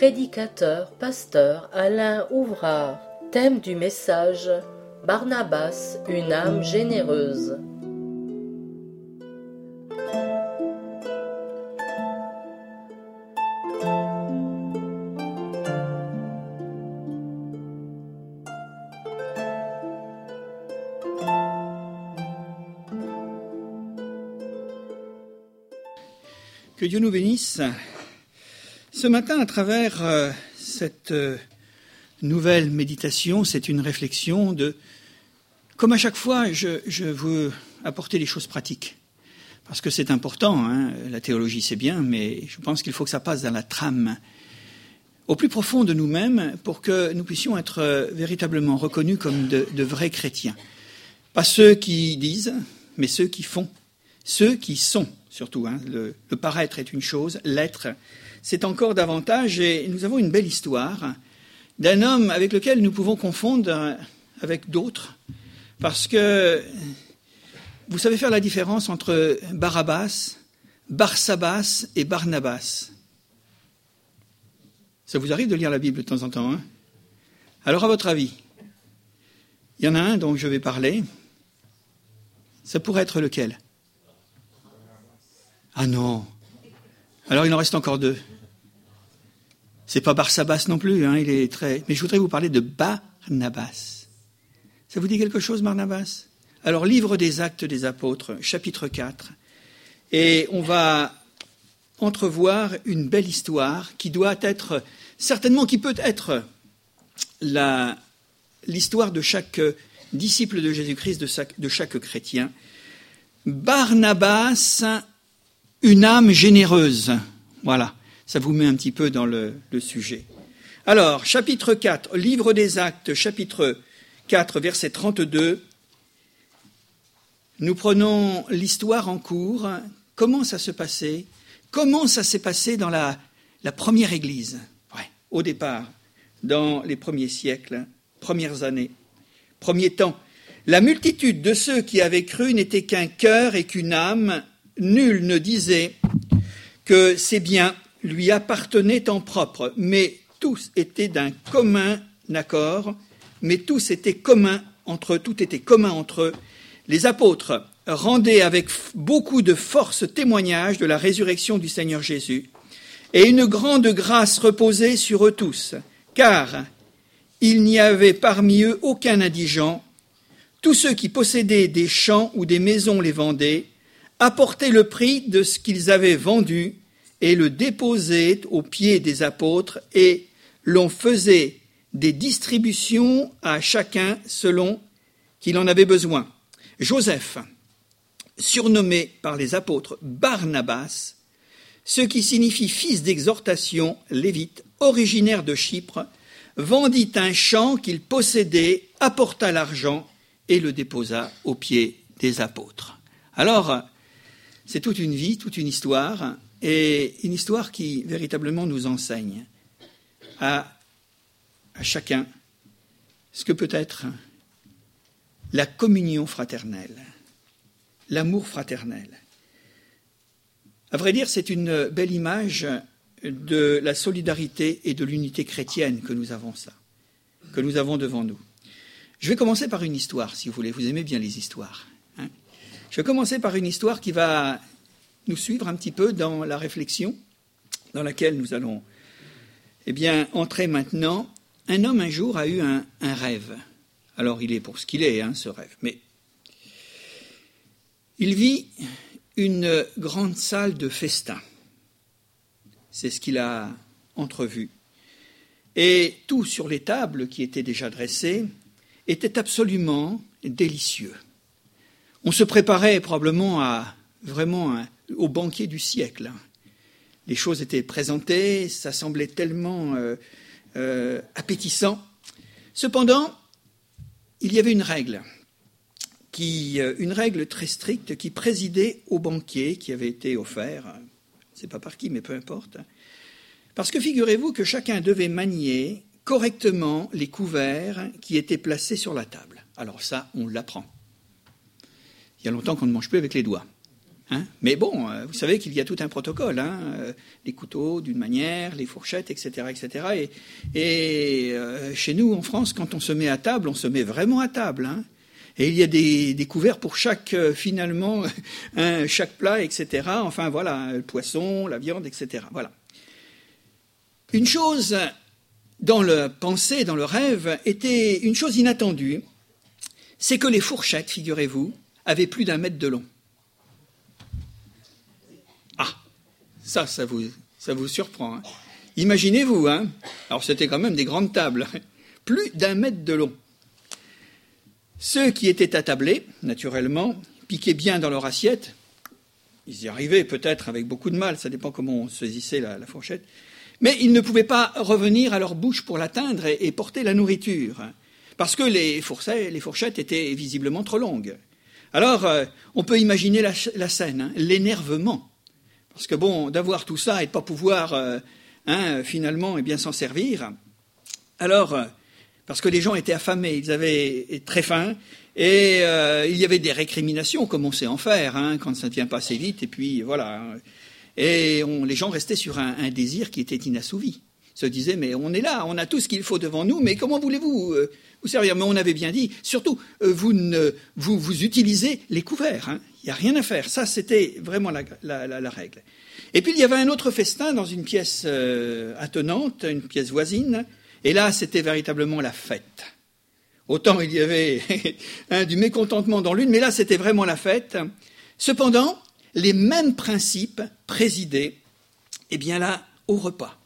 prédicateur, pasteur Alain Ouvrard. Thème du message Barnabas, une âme généreuse. Que Dieu nous bénisse. Ce matin, à travers euh, cette euh, nouvelle méditation, c'est une réflexion de, comme à chaque fois, je, veux apporter les choses pratiques. Parce que c'est important, hein. la théologie c'est bien, mais je pense qu'il faut que ça passe dans la trame, au plus profond de nous-mêmes, pour que nous puissions être euh, véritablement reconnus comme de, de vrais chrétiens. Pas ceux qui disent, mais ceux qui font, ceux qui sont surtout. Hein. Le, paraître est une chose, l'être, c'est encore davantage. Et nous avons une belle histoire d'un homme avec lequel nous pouvons confondre avec d'autres, parce que vous savez faire la différence entre Barabbas, Barsabas et Barnabas. Ça vous arrive de lire la Bible de temps en temps, hein? Alors, à votre avis, il y en a un dont je vais parler. Ça pourrait être lequel? Ah non. Alors il en reste encore deux. C'est pas Barsabas non plus, hein, il est très. Mais je voudrais vous parler de Barnabas. Ça vous dit quelque chose, Barnabas? Alors, livre des Actes des Apôtres, chapitre 4. Et on va entrevoir une belle histoire qui doit être, certainement qui peut être l'histoire de chaque disciple de Jésus-Christ, de, de chaque chrétien. Barnabas une âme généreuse. Voilà, ça vous met un petit peu dans le, sujet. Alors, chapitre 4, livre des actes, chapitre 4, verset 32. Nous prenons l'histoire en cours. Comment ça se passait? Comment ça s'est passé dans la, première Église? Au départ, dans les premiers siècles, premières années, premiers temps. La multitude de ceux qui avaient cru n'était qu'un cœur et qu'une âme, nul ne disait que ces biens lui appartenaient en propre, mais tous étaient d'un commun accord, mais tous étaient communs entre eux, tout était commun entre eux. Les apôtres rendaient avec beaucoup de force témoignage de la résurrection du Seigneur Jésus, et une grande grâce reposait sur eux tous, car il n'y avait parmi eux aucun indigent. Tous ceux qui possédaient des champs ou des maisons les vendaient, apportaient le prix de ce qu'ils avaient vendu et le déposaient aux pieds des apôtres et l'on faisait des distributions à chacun selon qu'il en avait besoin. Joseph, surnommé par les apôtres Barnabas, ce qui signifie fils d'exhortation, lévite, originaire de Chypre, vendit un champ qu'il possédait, apporta l'argent et le déposa aux pieds des apôtres. Alors, c'est toute une vie, toute une histoire, et une histoire qui véritablement nous enseigne à, chacun ce que peut être la communion fraternelle, l'amour fraternel. À vrai dire, c'est une belle image de la solidarité et de l'unité chrétienne que nous avons ça, que nous avons devant nous. Je vais commencer par une histoire, si vous voulez. Vous aimez bien les histoires. Je vais commencer par une histoire qui va nous suivre un petit peu dans la réflexion dans laquelle nous allons eh bien, entrer maintenant. Un homme un jour a eu un, rêve. Alors il est pour ce qu'il est, hein, ce rêve. Mais il vit une grande salle de festin. C'est ce qu'il a entrevu. Et tout sur les tables qui étaient déjà dressées était absolument délicieux. On se préparait probablement à vraiment au banquier du siècle. Les choses étaient présentées, ça semblait tellement euh, euh, appétissant. Cependant, il y avait une règle, euh, une règle très stricte qui présidait au banquet qui avait été offert. Je ne sais pas par qui, mais peu importe. Parce que figurez-vous que chacun devait manier correctement les couverts qui étaient placés sur la table. Alors ça, on l'apprend. Il y a longtemps qu'on ne mange plus avec les doigts. Hein Mais bon, euh, vous savez qu'il y a tout un protocole. Hein euh, les couteaux d'une manière, les fourchettes, etc. etc. Et, euh, chez nous, en France, quand on se met à table, on se met vraiment à table. Hein et il y a des, couverts pour chaque, finalement, chaque plat, etc. Enfin voilà, le poisson, la viande, etc. Voilà. Une chose dans le pensée, dans le rêve, était une chose inattendue, c'est que les fourchettes, figurez-vous, avaient plus d'un mètre de long. Ça, ça vous, surprend. Hein. Imaginez-vous, hein alors c'était quand même des grandes tables, plus d'un mètre de long. Ceux qui étaient attablés, naturellement, piquaient bien dans leur assiette. Ils y arrivaient peut-être avec beaucoup de mal, ça dépend comment on saisissait la fourchette. Mais ils ne pouvaient pas revenir à leur bouche pour l'atteindre et, porter la nourriture, parce que les fourchettes, étaient visiblement trop longues. Alors, euh, on peut imaginer la, scène, hein, l'énervement. Parce que bon, d'avoir tout ça et de pas pouvoir euh, hein, finalement et bien s'en servir. Alors, euh, parce que les gens étaient affamés, ils avaient très faim, et il y avait des récriminations, comme on sait en faire, hein, quand ça ne vient pas assez vite, et puis voilà. Et les gens restaient sur un, désir qui était inassouvi. Se disaient, mais on est là, on a tout ce qu'il faut devant nous, mais comment voulez-vous euh, vous servir? Mais on avait bien dit, surtout, euh, vous, ne, vous, vous, utilisez les couverts. Hein. Il n'y a rien à faire. Ça, c'était vraiment la, règle. Et puis, il y avait un autre festin dans une pièce euh, attenante, une pièce voisine. Et là, c'était véritablement la fête. Autant il y avait du mécontentement dans l'une, mais là, c'était vraiment la fête. Cependant, les mêmes principes présidaient, eh bien là, au repas.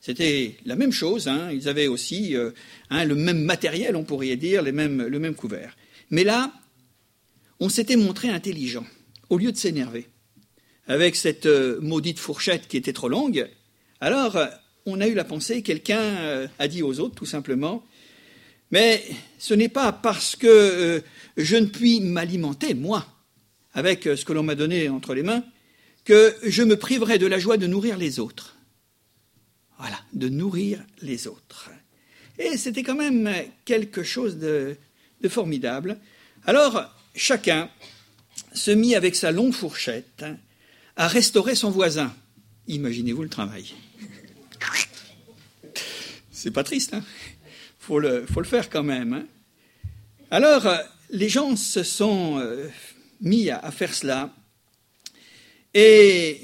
C'était la même chose, hein. ils avaient aussi euh, hein, le même matériel, on pourrait dire, le même couvert. Mais là, on s'était montré intelligent, au lieu de s'énerver. Avec cette euh, maudite fourchette qui était trop longue, alors on a eu la pensée, quelqu'un euh, a dit aux autres tout simplement, mais ce n'est pas parce que je ne puis m'alimenter, moi, avec ce que l'on m'a donné entre les mains, que je me priverai de la joie de nourrir les autres. Voilà, de nourrir les autres. Et c'était quand même quelque chose de, formidable. Alors, chacun se mit avec sa longue fourchette à restaurer son voisin. Imaginez-vous le travail. C'est pas triste, hein faut le, faut le faire quand même. Hein Alors, les gens se sont euh, mis à, faire cela. Et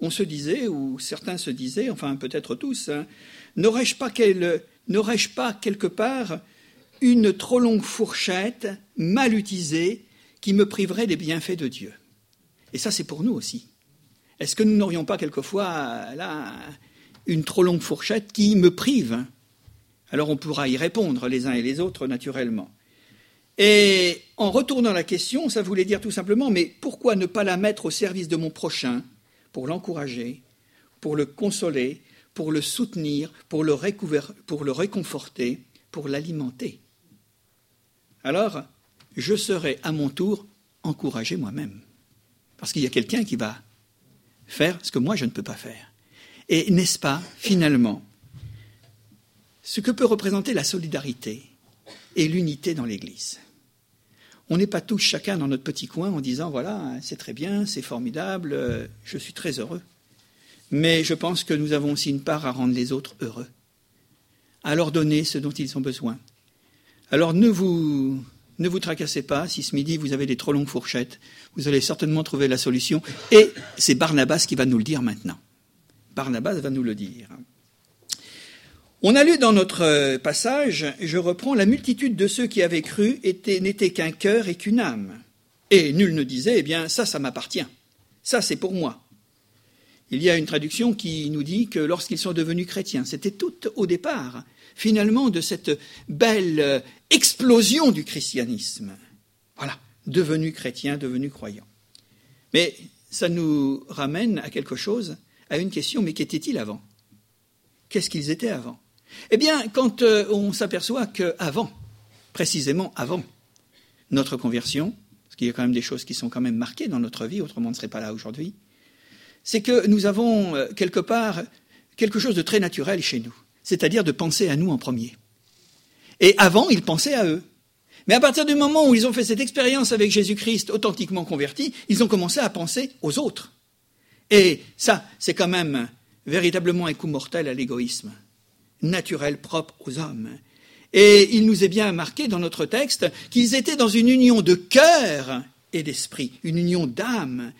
on se disait, ou certains se disaient, enfin peut-être tous, hein, n'aurais-je pas, pas quelque part une trop longue fourchette mal utilisée qui me priverait des bienfaits de Dieu? Et ça, c'est pour nous aussi. Est-ce que nous n'aurions pas quelquefois là une trop longue fourchette qui me prive? Alors on pourra y répondre les uns et les autres naturellement. Et en retournant la question, ça voulait dire tout simplement, mais pourquoi ne pas la mettre au service de mon prochain? Pour l'encourager, pour le consoler, pour le soutenir, pour le, réconforter, pour l'alimenter Alors, je serai à mon tour encouragé moi-même. Parce qu'il y a quelqu'un qui va faire ce que moi je ne peux pas faire. Et n'est-ce pas, finalement, ce que peut représenter la solidarité et l'unité dans l'Église? On n'est pas tous chacun dans notre petit coin en disant voilà, c'est très bien, c'est formidable, euh, je suis très heureux. Mais je pense que nous avons aussi une part à rendre les autres heureux, à leur donner ce dont ils ont besoin. Alors ne vous, ne vous tracassez pas si ce midi vous avez des trop longues fourchettes, vous allez certainement trouver la solution. Et c'est Barnabas qui va nous le dire maintenant. Barnabas va nous le dire. On a lu dans notre euh, passage, je reprends, la multitude de ceux qui avaient cru n'était qu'un cœur et qu'une âme. Et nul ne disait, eh bien, ça, ça m'appartient. Ça, c'est pour moi. Il y a une traduction qui nous dit que lorsqu'ils sont devenus chrétiens, c'était tout au départ, finalement, de cette belle euh, explosion du christianisme. Voilà, devenus chrétiens, devenus croyants. Mais ça nous ramène à quelque chose, à une question, mais qu'étaient-ils avant? Qu'est-ce qu'ils étaient avant? Eh bien, quand euh, on s'aperçoit qu'avant, précisément avant notre conversion, parce qu'il y a quand même des choses qui sont quand même marquées dans notre vie, autrement on ne serait pas là aujourd'hui, c'est que nous avons euh, quelque part quelque chose de très naturel chez nous, c'est-à-dire de penser à nous en premier. Et avant, ils pensaient à eux. Mais à partir du moment où ils ont fait cette expérience avec Jésus-Christ authentiquement converti, ils ont commencé à penser aux autres. Et ça, c'est quand même véritablement un coup mortel à l'égoïsme, naturel propre aux hommes. Et il nous est bien marqué dans notre texte qu'ils étaient dans une union de cœur et d'esprit, une union d'âme.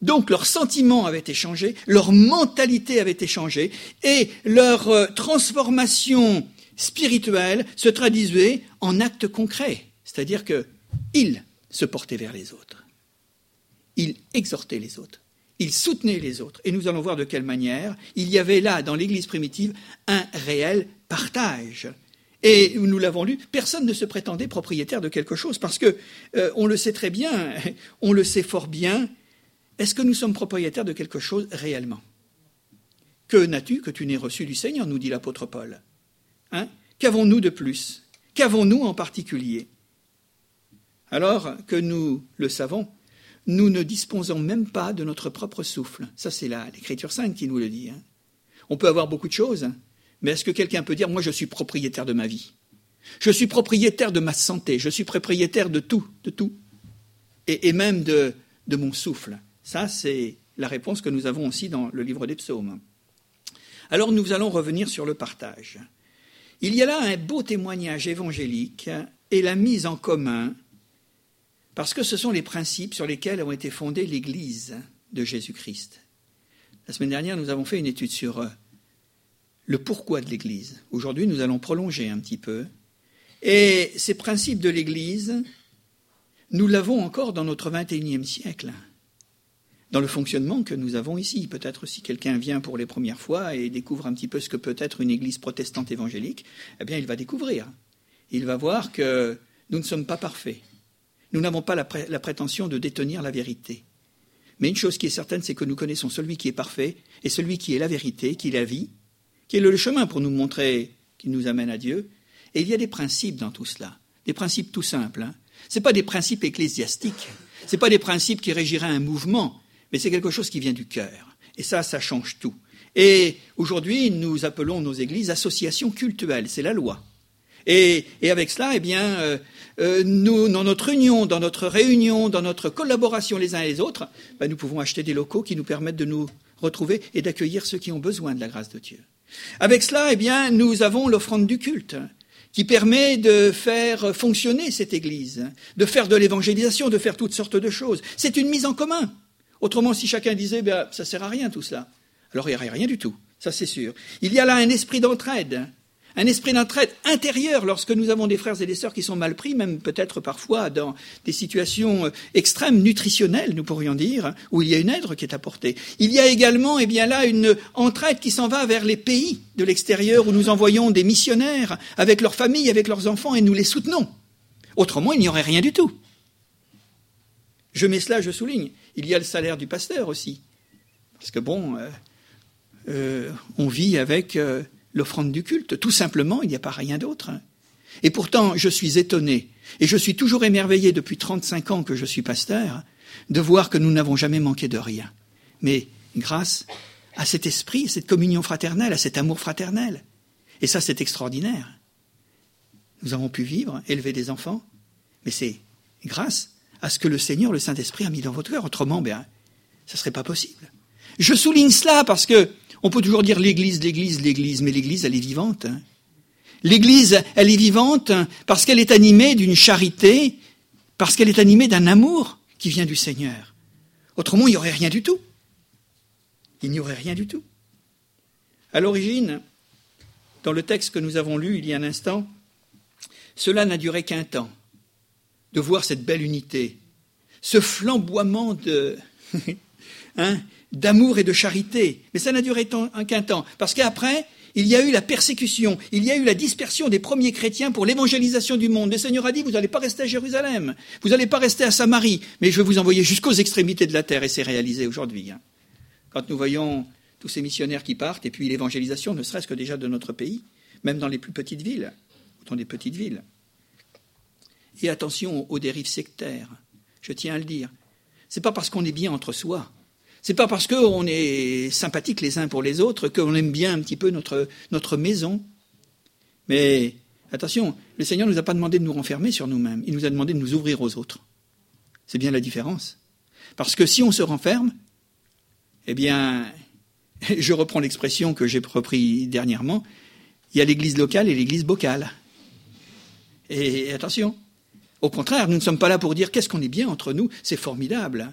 Donc leurs sentiments avaient été changés, leur mentalité avait été changée, et leur euh, transformation spirituelle se traduisait en actes concrets, c'est-à-dire qu'ils se portaient vers les autres, ils exhortaient les autres, ils soutenaient les autres, et nous allons voir de quelle manière il y avait là, dans l'Église primitive, un réel partage et nous l'avons lu, personne ne se prétendait propriétaire de quelque chose, parce que euh, on le sait très bien, on le sait fort bien. Est-ce que nous sommes propriétaires de quelque chose réellement? Que n'as-tu que tu n'aies reçu du Seigneur nous dit l'apôtre Paul. Hein? Qu'avons-nous de plus? Qu'avons-nous en particulier? Alors que nous le savons, nous ne disposons même pas de notre propre souffle. Ça, c'est l'Écriture sainte qui nous le dit. Hein. On peut avoir beaucoup de choses, mais est-ce que quelqu'un peut dire, moi je suis propriétaire de ma vie? Je suis propriétaire de ma santé, je suis propriétaire de tout, de tout, et, même de, de mon souffle? Ça, c'est la réponse que nous avons aussi dans le livre des psaumes. Alors nous allons revenir sur le partage. Il y a là un beau témoignage évangélique et la mise en commun, parce que ce sont les principes sur lesquels ont été fondées l'Église de Jésus-Christ. La semaine dernière, nous avons fait une étude sur le pourquoi de l'Église. Aujourd'hui, nous allons prolonger un petit peu. Et ces principes de l'Église, nous l'avons encore dans notre XXIe siècle, dans le fonctionnement que nous avons ici. Peut-être si quelqu'un vient pour les premières fois et découvre un petit peu ce que peut être une Église protestante évangélique, eh bien, il va découvrir. Il va voir que nous ne sommes pas parfaits. Nous n'avons pas la, prétention de détenir la vérité. Mais une chose qui est certaine, c'est que nous connaissons celui qui est parfait et celui qui est la vérité, qui est la vie, qui est le chemin pour nous montrer qui nous amène à Dieu. Et il y a des principes dans tout cela, des principes tout simples. Hein. Ce pas des principes ecclésiastiques, ce pas des principes qui régiraient un mouvement, mais c'est quelque chose qui vient du cœur. Et ça, ça change tout. Et aujourd'hui, nous appelons nos églises associations cultuelles, c'est la loi. Et, avec cela, eh bien, euh, euh, nous, dans notre union, dans notre réunion, dans notre collaboration les uns et les autres, ben, nous pouvons acheter des locaux qui nous permettent de nous retrouver et d'accueillir ceux qui ont besoin de la grâce de Dieu. Avec cela, eh bien, nous avons l'offrande du culte qui permet de faire fonctionner cette Église, de faire de l'évangélisation, de faire toutes sortes de choses. C'est une mise en commun. Autrement, si chacun disait, ben, ça sert à rien tout cela, alors il n'y aurait rien du tout, ça c'est sûr. Il y a là un esprit d'entraide un esprit d'entraide intérieure lorsque nous avons des frères et des sœurs qui sont mal pris, même peut-être parfois dans des situations euh, extrêmes nutritionnelles, nous pourrions dire, où il y a une aide qui est apportée. Il y a également, eh bien là, une entraide qui s'en va vers les pays de l'extérieur où nous envoyons des missionnaires avec leurs familles, avec leurs enfants et nous les soutenons. Autrement, il n'y aurait rien du tout. Je mets cela, je souligne. Il y a le salaire du pasteur aussi. Parce que bon, euh, euh, on vit avec l'offrande du culte. Tout simplement, il n'y a pas rien d'autre. Hein. Et pourtant, je suis étonné, et je suis toujours émerveillé depuis 35 ans que je suis pasteur, de voir que nous n'avons jamais manqué de rien. Mais grâce à cet esprit, à cette communion fraternelle, à cet amour fraternel. Et ça, c'est extraordinaire. Nous avons pu vivre, élever des enfants, mais c'est grâce à ce que le Seigneur, le Saint-Esprit, a mis dans votre cœur. Autrement, bien, ça ne serait pas possible. Je souligne cela parce que on peut toujours dire l'Église, l'Église, l'Église, mais l'Église, elle est vivante. Hein. L'Église, elle est vivante parce qu'elle est animée d'une charité, parce qu'elle est animée d'un amour qui vient du Seigneur. Autrement, il n'y aurait rien du tout. Il n'y aurait rien du tout. À l'origine, dans le texte que nous avons lu il y a un instant, cela n'a duré qu'un temps, de voir cette belle unité, ce flamboiement de, hein, d'amour et de charité. Mais ça n'a duré qu'un temps, parce qu'après, il y a eu la persécution, il y a eu la dispersion des premiers chrétiens pour l'évangélisation du monde. Le Seigneur a dit, vous n'allez pas rester à Jérusalem, vous n'allez pas rester à Samarie, mais je vais vous envoyer jusqu'aux extrémités de la terre, et c'est réalisé aujourd'hui. Hein. Quand nous voyons tous ces missionnaires qui partent, et puis l'évangélisation, ne serait-ce que déjà de notre pays, même dans les plus petites villes, dans les petites villes. Et attention aux dérives sectaires, je tiens à le dire. C'est pas parce qu'on est bien entre soi c'est pas parce qu'on est sympathiques les uns pour les autres qu'on aime bien un petit peu notre, notre maison. Mais Attention, le Seigneur ne nous a pas demandé de nous renfermer sur nous-mêmes, il nous a demandé de nous ouvrir aux autres. C'est bien la différence. Parce que si on se renferme, eh bien, je reprends l'expression que j'ai repris dernièrement, il y a l'église locale et l'église bocale. Et attention, au contraire, nous ne sommes pas là pour dire qu'est-ce qu'on est bien entre nous, c'est formidable.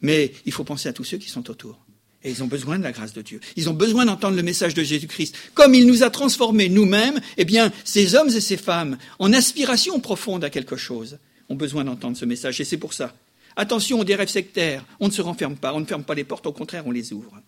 Mais il faut penser à tous ceux qui sont autour. Et ils ont besoin de la grâce de Dieu. Ils ont besoin d'entendre le message de Jésus-Christ. Comme il nous a transformés nous-mêmes, eh bien, ces hommes et ces femmes, en aspiration profonde à quelque chose, ont besoin d'entendre ce message. Et c'est pour ça. Attention, des rêves sectaires. On ne se renferme pas, on ne ferme pas les portes, au contraire, on les ouvre.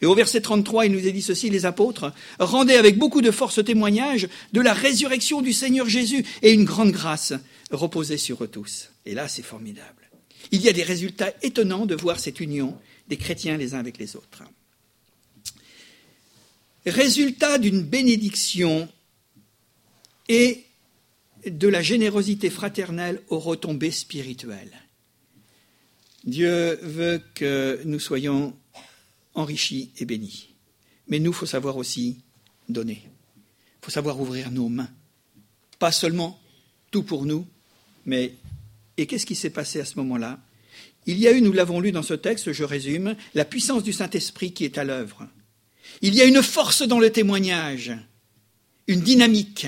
Et au verset 33, il nous est dit ceci, les apôtres, rendaient avec beaucoup de force témoignage de la résurrection du Seigneur Jésus et une grande grâce reposait sur eux tous. Et là, c'est formidable. Il y a des résultats étonnants de voir cette union des chrétiens les uns avec les autres. Résultat d'une bénédiction et de la générosité fraternelle aux retombées spirituelles. Dieu veut que nous soyons enrichis et bénis. Mais nous, il faut savoir aussi donner. Il faut savoir ouvrir nos mains. Pas seulement tout pour nous, mais et qu'est-ce qui s'est passé à ce moment-là? Il y a eu, nous l'avons lu dans ce texte, je résume, la puissance du Saint-Esprit qui est à l'œuvre. Il y a une force dans le témoignage, une dynamique,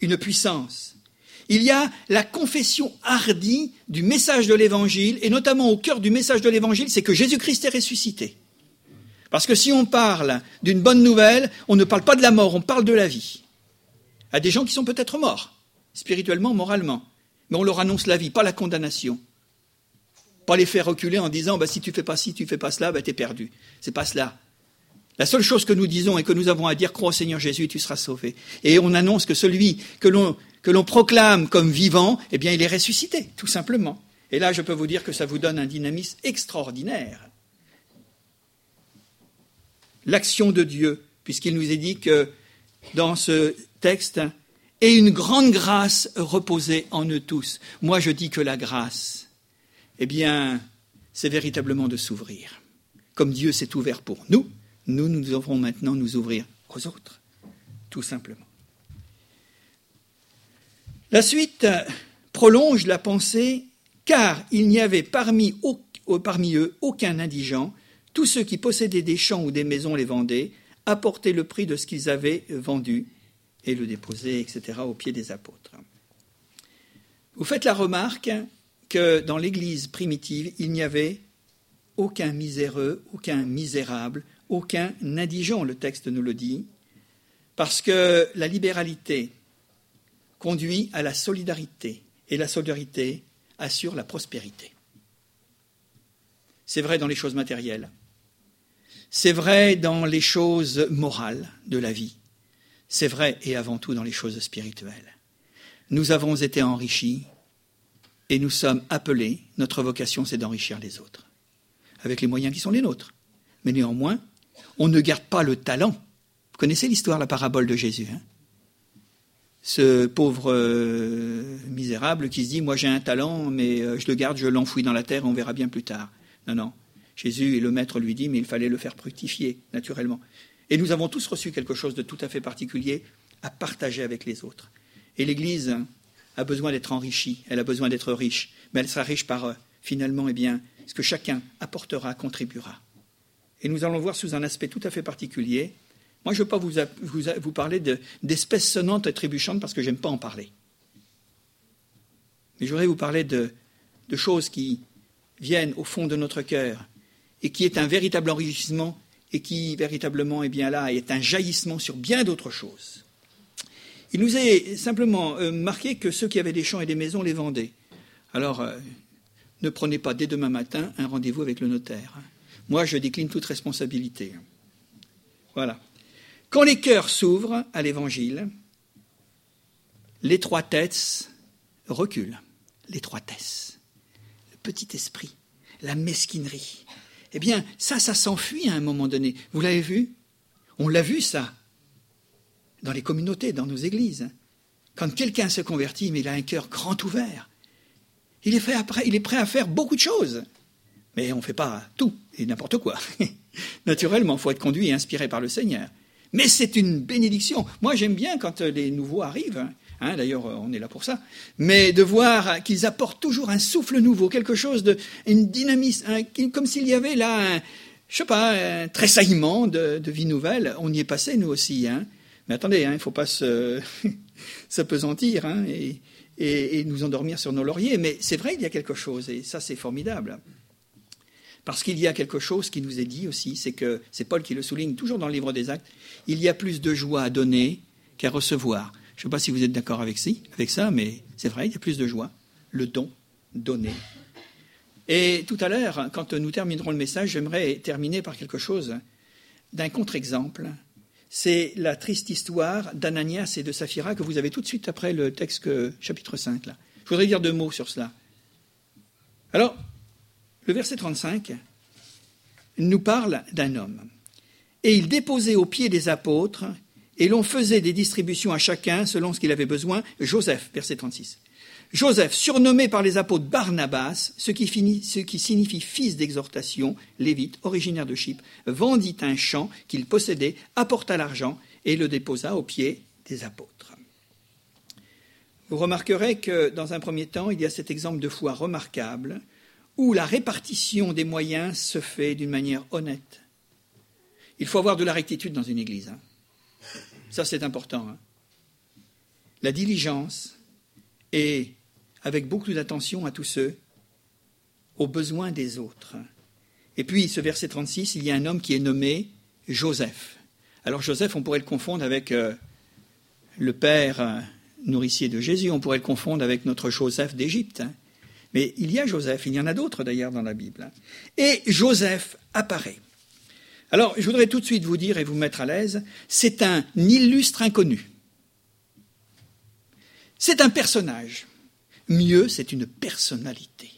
une puissance. Il y a la confession hardie du message de l'Évangile, et notamment au cœur du message de l'Évangile, c'est que Jésus-Christ est ressuscité. Parce que si on parle d'une bonne nouvelle, on ne parle pas de la mort, on parle de la vie. À des gens qui sont peut-être morts, spirituellement, moralement. Mais on leur annonce la vie, pas la condamnation. Pas les faire reculer en disant bah, si tu fais pas ci, tu fais pas cela, bah, tu es perdu. C'est pas cela. La seule chose que nous disons et que nous avons à dire, crois au Seigneur Jésus tu seras sauvé. Et on annonce que celui que l'on, que l'on proclame comme vivant, eh bien, il est ressuscité, tout simplement. Et là, je peux vous dire que ça vous donne un dynamisme extraordinaire l'action de Dieu, puisqu'il nous est dit que dans ce texte, et une grande grâce reposait en eux tous. Moi, je dis que la grâce, eh bien, c'est véritablement de s'ouvrir. Comme Dieu s'est ouvert pour nous, nous, nous devons maintenant nous ouvrir aux autres, tout simplement. La suite prolonge la pensée, car il n'y avait parmi, parmi eux aucun indigent, tous ceux qui possédaient des champs ou des maisons les vendaient, apportaient le prix de ce qu'ils avaient vendu et le déposaient, etc., aux pieds des apôtres. Vous faites la remarque que dans l'Église primitive, il n'y avait aucun miséreux, aucun misérable, aucun indigent, le texte nous le dit, parce que la libéralité conduit à la solidarité, et la solidarité assure la prospérité. C'est vrai dans les choses matérielles, c'est vrai dans les choses morales de la vie. C'est vrai et avant tout dans les choses spirituelles. Nous avons été enrichis et nous sommes appelés, notre vocation c'est d'enrichir les autres, avec les moyens qui sont les nôtres. Mais néanmoins, on ne garde pas le talent. Vous connaissez l'histoire, la parabole de Jésus. Hein? Ce pauvre euh, misérable qui se dit, moi j'ai un talent, mais euh, je le garde, je l'enfouis dans la terre, on verra bien plus tard. Non, non. Jésus et le Maître lui dit, mais il fallait le faire fructifier, naturellement. Et nous avons tous reçu quelque chose de tout à fait particulier à partager avec les autres. Et l'Église a besoin d'être enrichie, elle a besoin d'être riche, mais elle sera riche par, euh, finalement, eh bien, ce que chacun apportera, contribuera. Et nous allons voir sous un aspect tout à fait particulier. Moi, je ne veux pas vous, vous, parler d'espèces sonnantes et trébuchantes parce que je n'aime pas en parler. Mais je voudrais vous parler de, de choses qui viennent au fond de notre cœur et qui est un véritable enrichissement et qui véritablement est bien là est un jaillissement sur bien d'autres choses. Il nous est simplement euh, marqué que ceux qui avaient des champs et des maisons les vendaient. Alors, euh, ne prenez pas dès demain matin un rendez-vous avec le notaire. Moi, je décline toute responsabilité. Voilà. Quand les cœurs s'ouvrent à l'évangile, l'étroitesse recule. L'étroitesse, le petit esprit, la mesquinerie, eh bien, ça, ça s'enfuit à un moment donné. Vous l'avez vu? On l'a vu, ça, dans les communautés, dans nos églises. Quand quelqu'un se convertit, mais il a un cœur grand ouvert, il est, prêt à, il est prêt à faire beaucoup de choses. Mais on ne fait pas tout et n'importe quoi. Naturellement, il faut être conduit et inspiré par le Seigneur. Mais c'est une bénédiction. Moi, j'aime bien quand les nouveaux arrivent. Hein. Hein, d'ailleurs, on est là pour ça. Mais de voir qu'ils apportent toujours un souffle nouveau, quelque chose de, une dynamisme, comme s'il y avait là, un, je sais pas, un tressaillement de, vie nouvelle. On y est passé nous aussi. Hein. Mais attendez, il ne faut pas se s'apesantir et, et, nous endormir sur nos lauriers. Mais c'est vrai, il y a quelque chose, et ça, c'est formidable. Parce qu'il y a quelque chose qui nous est dit aussi, c'est que, c'est Paul qui le souligne toujours dans le livre des Actes, il y a plus de joie à donner qu'à recevoir. Je ne sais pas si vous êtes d'accord avec, avec ça, mais c'est vrai, il y a plus de joie. Le don, donner. Et tout à l'heure, quand nous terminerons le message, j'aimerais terminer par quelque chose d'un contre-exemple. C'est la triste histoire d'Ananias et de Saphira que vous avez tout de suite après le texte chapitre 5. Là. Je voudrais dire deux mots sur cela. Alors, le verset 35 nous parle d'un homme. Et il déposait aux pieds des apôtres, et l'on faisait des distributions à chacun selon ce qu'il avait besoin. Joseph, verset 36. Joseph, surnommé par les apôtres Barnabas, ce qui, signifie fils d'exhortation, lévite, originaire de Chypre, vendit un champ qu'il possédait, apporta l'argent et le déposa aux pieds des apôtres. Vous remarquerez que dans un premier temps, il y a cet exemple de foi remarquable où la répartition des moyens se fait d'une manière honnête. Il faut avoir de la rectitude dans une église. Hein. Ça, c'est important. Hein. La diligence et avec beaucoup d'attention à tous ceux aux besoins des autres. Et puis, ce verset 36, il y a un homme qui est nommé Joseph. Alors, Joseph, on pourrait le confondre avec euh, le père euh, nourricier de Jésus, on pourrait le confondre avec notre Joseph d'Égypte. Hein. Mais il y a Joseph, il y en a d'autres d'ailleurs dans la Bible. Et Joseph apparaît. Alors, je voudrais tout de suite vous dire et vous mettre à l'aise, c'est un illustre inconnu. C'est un personnage. Mieux, c'est une personnalité.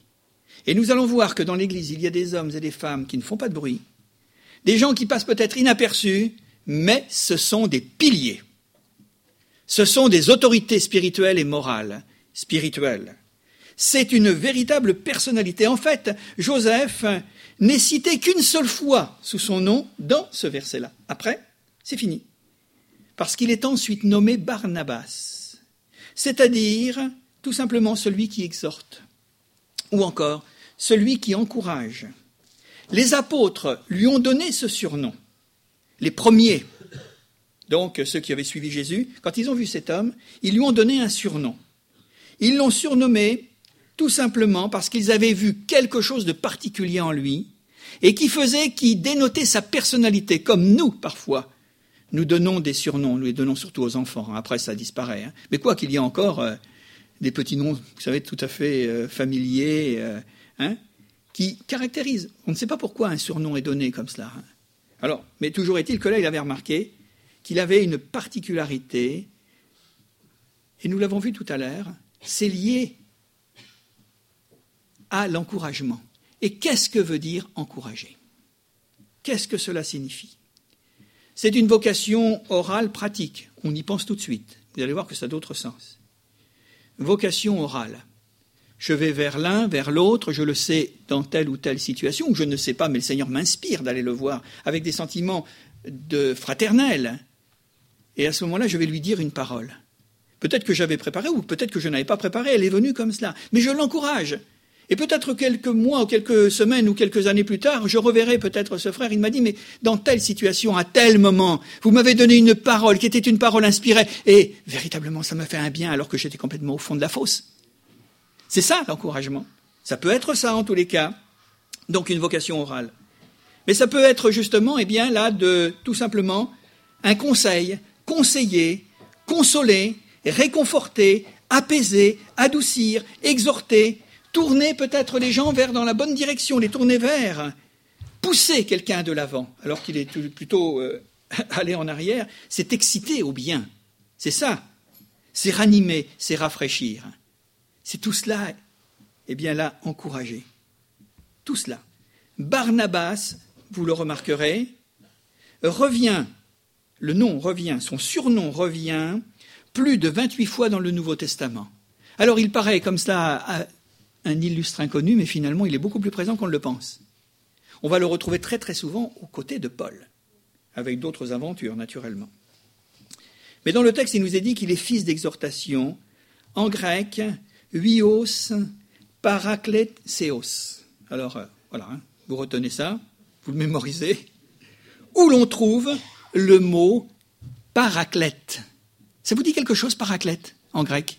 Et nous allons voir que dans l'Église, il y a des hommes et des femmes qui ne font pas de bruit, des gens qui passent peut-être inaperçus, mais ce sont des piliers. Ce sont des autorités spirituelles et morales, spirituelles c'est une véritable personnalité. En fait, Joseph n'est cité qu'une seule fois sous son nom dans ce verset-là. Après, c'est fini. Parce qu'il est ensuite nommé Barnabas, c'est-à-dire tout simplement celui qui exhorte, ou encore celui qui encourage. Les apôtres lui ont donné ce surnom. Les premiers, donc ceux qui avaient suivi Jésus, quand ils ont vu cet homme, ils lui ont donné un surnom. Ils l'ont surnommé tout simplement parce qu'ils avaient vu quelque chose de particulier en lui et qui faisait, qui dénotait sa personnalité, comme nous parfois. Nous donnons des surnoms, nous les donnons surtout aux enfants. Hein. Après, ça disparaît. Hein. Mais quoi qu'il y ait encore euh, des petits noms, vous savez, tout à fait euh, familiers, euh, hein, qui caractérisent. On ne sait pas pourquoi un surnom est donné comme cela. Alors, mais toujours est-il que là, il avait remarqué qu'il avait une particularité, et nous l'avons vu tout à l'heure, c'est lié à l'encouragement. Et qu'est-ce que veut dire encourager? Qu'est-ce que cela signifie? C'est une vocation orale pratique. On y pense tout de suite. Vous allez voir que ça a d'autres sens. Vocation orale. Je vais vers l'un, vers l'autre, je le sais dans telle ou telle situation, ou je ne sais pas, mais le Seigneur m'inspire d'aller le voir avec des sentiments de fraternel. Et à ce moment-là, je vais lui dire une parole. Peut-être que j'avais préparé, ou peut-être que je n'avais pas préparé, elle est venue comme cela. Mais je l'encourage. Et peut-être quelques mois ou quelques semaines ou quelques années plus tard, je reverrai peut-être ce frère. Il m'a dit, mais dans telle situation, à tel moment, vous m'avez donné une parole qui était une parole inspirée. Et véritablement, ça m'a fait un bien alors que j'étais complètement au fond de la fosse. C'est ça l'encouragement. Ça peut être ça en tous les cas. Donc une vocation orale. Mais ça peut être justement, eh bien, là, de tout simplement un conseil, conseiller, consoler, réconforter, apaiser, adoucir, exhorter, tourner peut-être les gens vers dans la bonne direction, les tourner vers, pousser quelqu'un de l'avant, alors qu'il est plutôt euh, allé en arrière, c'est exciter au bien. C'est ça. C'est ranimer, c'est rafraîchir. C'est tout cela, eh bien là, encourager. Tout cela. Barnabas, vous le remarquerez, revient, le nom revient, son surnom revient plus de 28 fois dans le Nouveau Testament. Alors il paraît comme ça un illustre inconnu, mais finalement il est beaucoup plus présent qu'on le pense. On va le retrouver très très souvent aux côtés de Paul. avec d'autres aventures, naturellement. Mais dans le texte, il nous est dit qu'il est fils d'exhortation, en grec, huios parakletheos. Alors, euh, voilà, hein, vous retenez ça, vous le mémorisez, où l'on trouve le mot paraclète. Ça vous dit quelque chose, paraclète, en grec?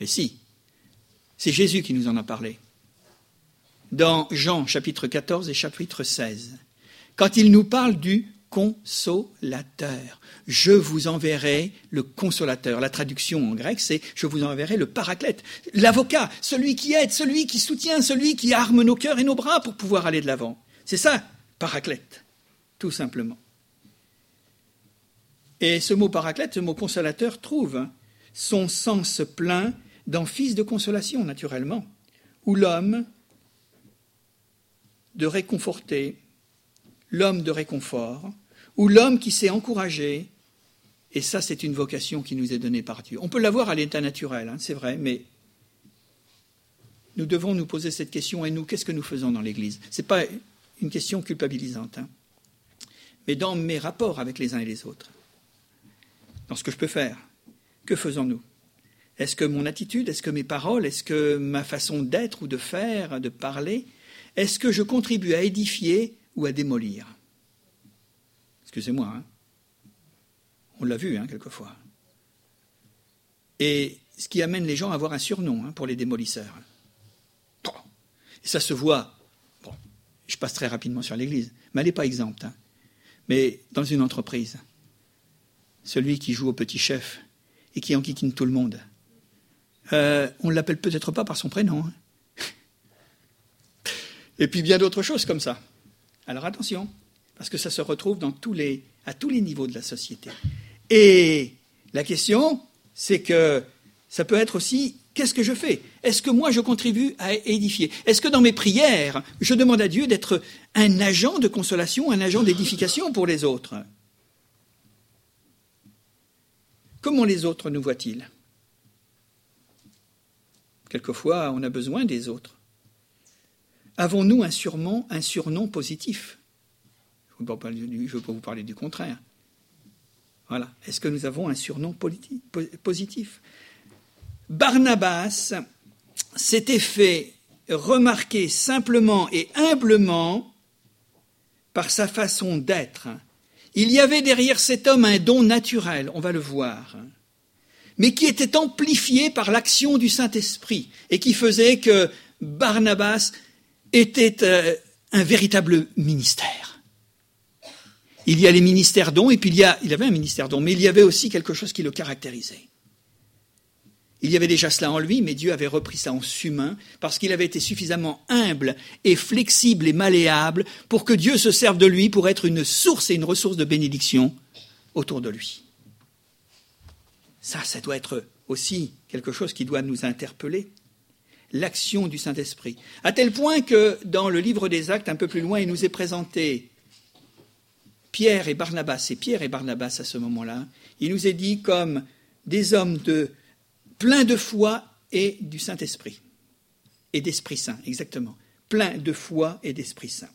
Mais si, c'est Jésus qui nous en a parlé. Dans Jean chapitre 14 et chapitre 16, quand il nous parle du consolateur. Je vous enverrai le consolateur. La traduction en grec, c'est je vous enverrai le paraclète, l'avocat, celui qui aide, celui qui soutient, celui qui arme nos cœurs et nos bras pour pouvoir aller de l'avant. C'est ça, paraclète, tout simplement. Et ce mot paraclète, ce mot consolateur, trouve son sens plein dans Fils de consolation, naturellement, où l'homme de réconforter, l'homme de réconfort, ou l'homme qui s'est encouragé, et ça c'est une vocation qui nous est donnée par Dieu. On peut l'avoir à l'état naturel, hein, c'est vrai, mais nous devons nous poser cette question, et nous, qu'est-ce que nous faisons dans l'Église? Ce n'est pas une question culpabilisante, hein, mais dans mes rapports avec les uns et les autres, dans ce que je peux faire, que faisons-nous? Est-ce que mon attitude, est-ce que mes paroles, est-ce que ma façon d'être ou de faire, de parler, est-ce que je contribue à édifier ou à démolir? Excusez-moi. Hein. On l'a vu, hein, quelquefois. Et ce qui amène les gens à avoir un surnom hein, pour les démolisseurs. Ça se voit. Je passe très rapidement sur l'Église, mais elle n'est pas exempte. Mais dans une entreprise, celui qui joue au petit chef et qui enquiquine tout le monde, euh, on ne l'appelle peut-être pas par son prénom. Et puis bien d'autres choses comme ça. Alors attention parce que ça se retrouve dans tous les, à tous les niveaux de la société. Et la question, c'est que ça peut être aussi qu'est-ce que je fais? Est-ce que moi je contribue à édifier? Est-ce que dans mes prières, je demande à Dieu d'être un agent de consolation, un agent d'édification pour les autres? Comment les autres nous voient-ils? Quelquefois, on a besoin des autres. Avons-nous un surnom, un surnom positif? Je ne veux pas vous parler du contraire. Voilà. Est-ce que nous avons un surnom positif? Barnabas s'était fait remarquer simplement et humblement par sa façon d'être. Il y avait derrière cet homme un don naturel, on va le voir, mais qui était amplifié par l'action du Saint-Esprit et qui faisait que Barnabas était euh, un véritable ministère. Il y a les ministères dons, et puis il y a, avait un ministère dons, mais il y avait aussi quelque chose qui le caractérisait. Il y avait déjà cela en lui, mais Dieu avait repris ça en humain, parce qu'il avait été suffisamment humble et flexible et malléable pour que Dieu se serve de lui pour être une source et une ressource de bénédiction autour de lui. Ça, ça doit être aussi quelque chose qui doit nous interpeller. L'action du Saint-Esprit. À tel point que dans le livre des actes, un peu plus loin, il nous est présenté Pierre et Barnabas, et Pierre et Barnabas à ce moment-là, il nous est dit comme des hommes de plein de foi et du Saint-Esprit. Et d'Esprit Saint, exactement. Plein de foi et d'Esprit Saint.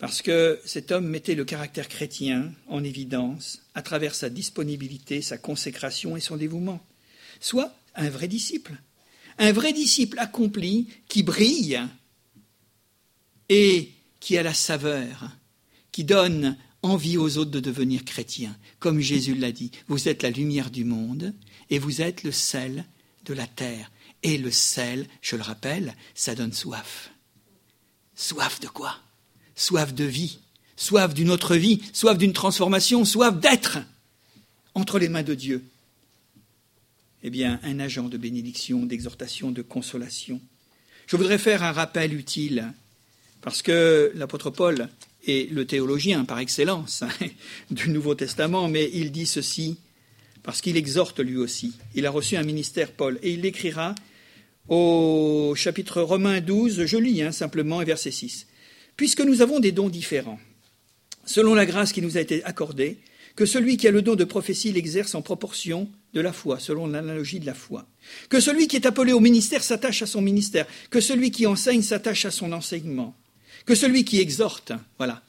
Parce que cet homme mettait le caractère chrétien en évidence à travers sa disponibilité, sa consécration et son dévouement. Soit un vrai disciple. Un vrai disciple accompli qui brille et qui a la saveur, qui donne envie aux autres de devenir chrétiens. Comme Jésus l'a dit, vous êtes la lumière du monde et vous êtes le sel de la terre. Et le sel, je le rappelle, ça donne soif. Soif de quoi? Soif de vie, soif d'une autre vie, soif d'une transformation, soif d'être entre les mains de Dieu. Eh bien, un agent de bénédiction, d'exhortation, de consolation. Je voudrais faire un rappel utile parce que l'apôtre Paul est le théologien par excellence hein, du Nouveau Testament, mais il dit ceci parce qu'il exhorte lui aussi. Il a reçu un ministère, Paul, et il l'écrira au chapitre Romain 12, je lis hein, simplement, verset 6. Puisque nous avons des dons différents, selon la grâce qui nous a été accordée, que celui qui a le don de prophétie l'exerce en proportion de la foi, selon l'analogie de la foi. Que celui qui est appelé au ministère s'attache à son ministère, que celui qui enseigne s'attache à son enseignement, que celui qui exhorte, voilà,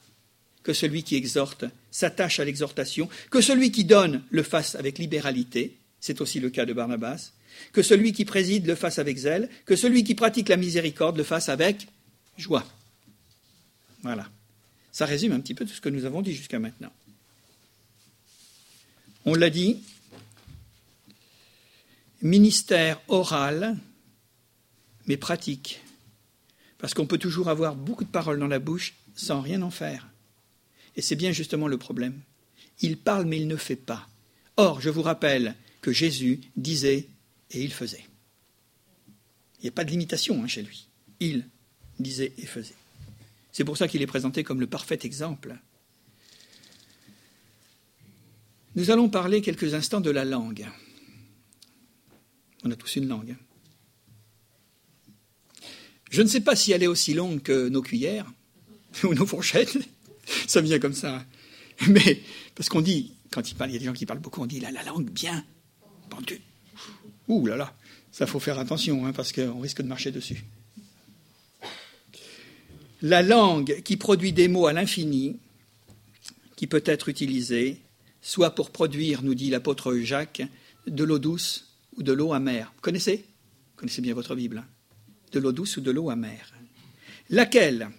que celui qui exhorte s'attache à l'exhortation, que celui qui donne le fasse avec libéralité, c'est aussi le cas de Barnabas, que celui qui préside le fasse avec zèle, que celui qui pratique la miséricorde le fasse avec joie. Voilà. Ça résume un petit peu tout ce que nous avons dit jusqu'à maintenant. On l'a dit, ministère oral, mais pratique. Parce qu'on peut toujours avoir beaucoup de paroles dans la bouche sans rien en faire. Et c'est bien justement le problème. Il parle mais il ne fait pas. Or, je vous rappelle que Jésus disait et il faisait. Il n'y a pas de limitation hein, chez lui. Il disait et faisait. C'est pour ça qu'il est présenté comme le parfait exemple. Nous allons parler quelques instants de la langue. On a tous une langue. Je ne sais pas si elle est aussi longue que nos cuillères ou nos fourchettes. Ça vient comme ça. Mais, parce qu'on dit, quand il, parle, il y a des gens qui parlent beaucoup, on dit la, la langue bien pendue. Ouh là là, ça faut faire attention, hein, parce qu'on risque de marcher dessus. La langue qui produit des mots à l'infini, qui peut être utilisée, soit pour produire, nous dit l'apôtre Jacques, de l'eau douce ou de l'eau amère. Vous connaissez? Vous connaissez bien votre Bible. Hein? De l'eau douce ou de l'eau amère. Laquelle,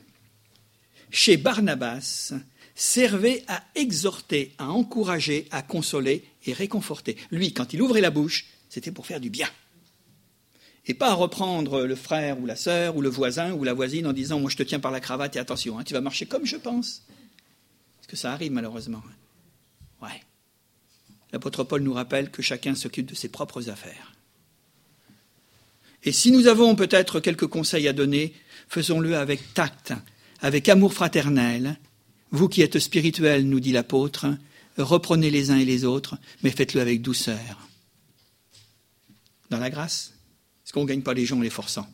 chez Barnabas, servait à exhorter, à encourager, à consoler et réconforter. Lui, quand il ouvrait la bouche, c'était pour faire du bien. Et pas à reprendre le frère ou la sœur ou le voisin ou la voisine en disant Moi je te tiens par la cravate et attention, hein, tu vas marcher comme je pense. Parce que ça arrive malheureusement. Ouais. L'apôtre Paul nous rappelle que chacun s'occupe de ses propres affaires. Et si nous avons peut-être quelques conseils à donner, faisons-le avec tact, avec amour fraternel. Vous qui êtes spirituels, nous dit l'apôtre, reprenez les uns et les autres, mais faites-le avec douceur. Dans la grâce, qu'on ne gagne pas les gens en les forçant